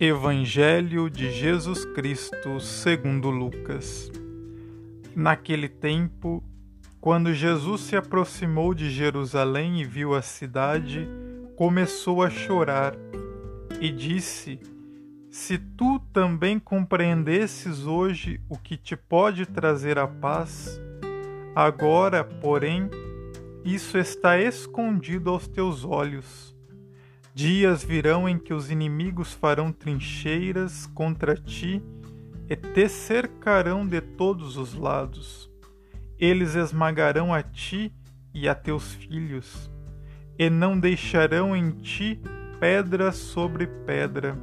Evangelho de Jesus Cristo, segundo Lucas. Naquele tempo, quando Jesus se aproximou de Jerusalém e viu a cidade, começou a chorar e disse: Se tu também compreendesses hoje o que te pode trazer a paz, agora, porém, isso está escondido aos teus olhos. Dias virão em que os inimigos farão trincheiras contra ti e te cercarão de todos os lados. Eles esmagarão a ti e a teus filhos, e não deixarão em ti pedra sobre pedra,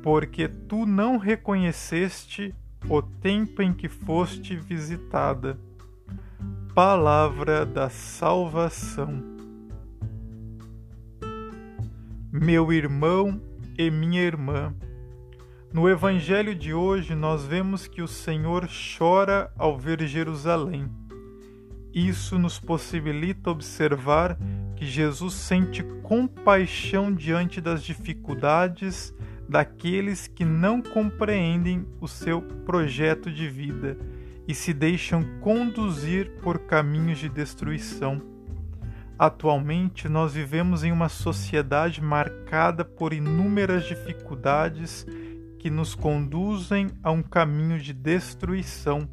porque tu não reconheceste o tempo em que foste visitada. Palavra da salvação meu irmão e minha irmã. No Evangelho de hoje, nós vemos que o Senhor chora ao ver Jerusalém. Isso nos possibilita observar que Jesus sente compaixão diante das dificuldades daqueles que não compreendem o seu projeto de vida e se deixam conduzir por caminhos de destruição. Atualmente, nós vivemos em uma sociedade marcada por inúmeras dificuldades que nos conduzem a um caminho de destruição,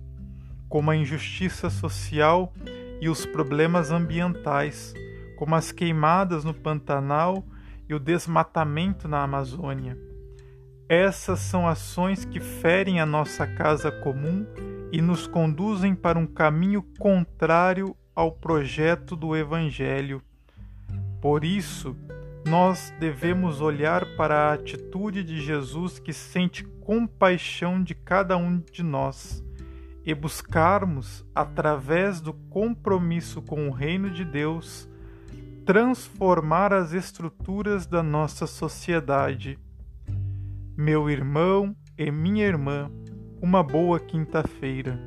como a injustiça social e os problemas ambientais, como as queimadas no Pantanal e o desmatamento na Amazônia. Essas são ações que ferem a nossa casa comum e nos conduzem para um caminho contrário ao projeto do Evangelho. Por isso, nós devemos olhar para a atitude de Jesus que sente compaixão de cada um de nós e buscarmos, através do compromisso com o Reino de Deus, transformar as estruturas da nossa sociedade. Meu irmão e minha irmã, uma boa quinta-feira.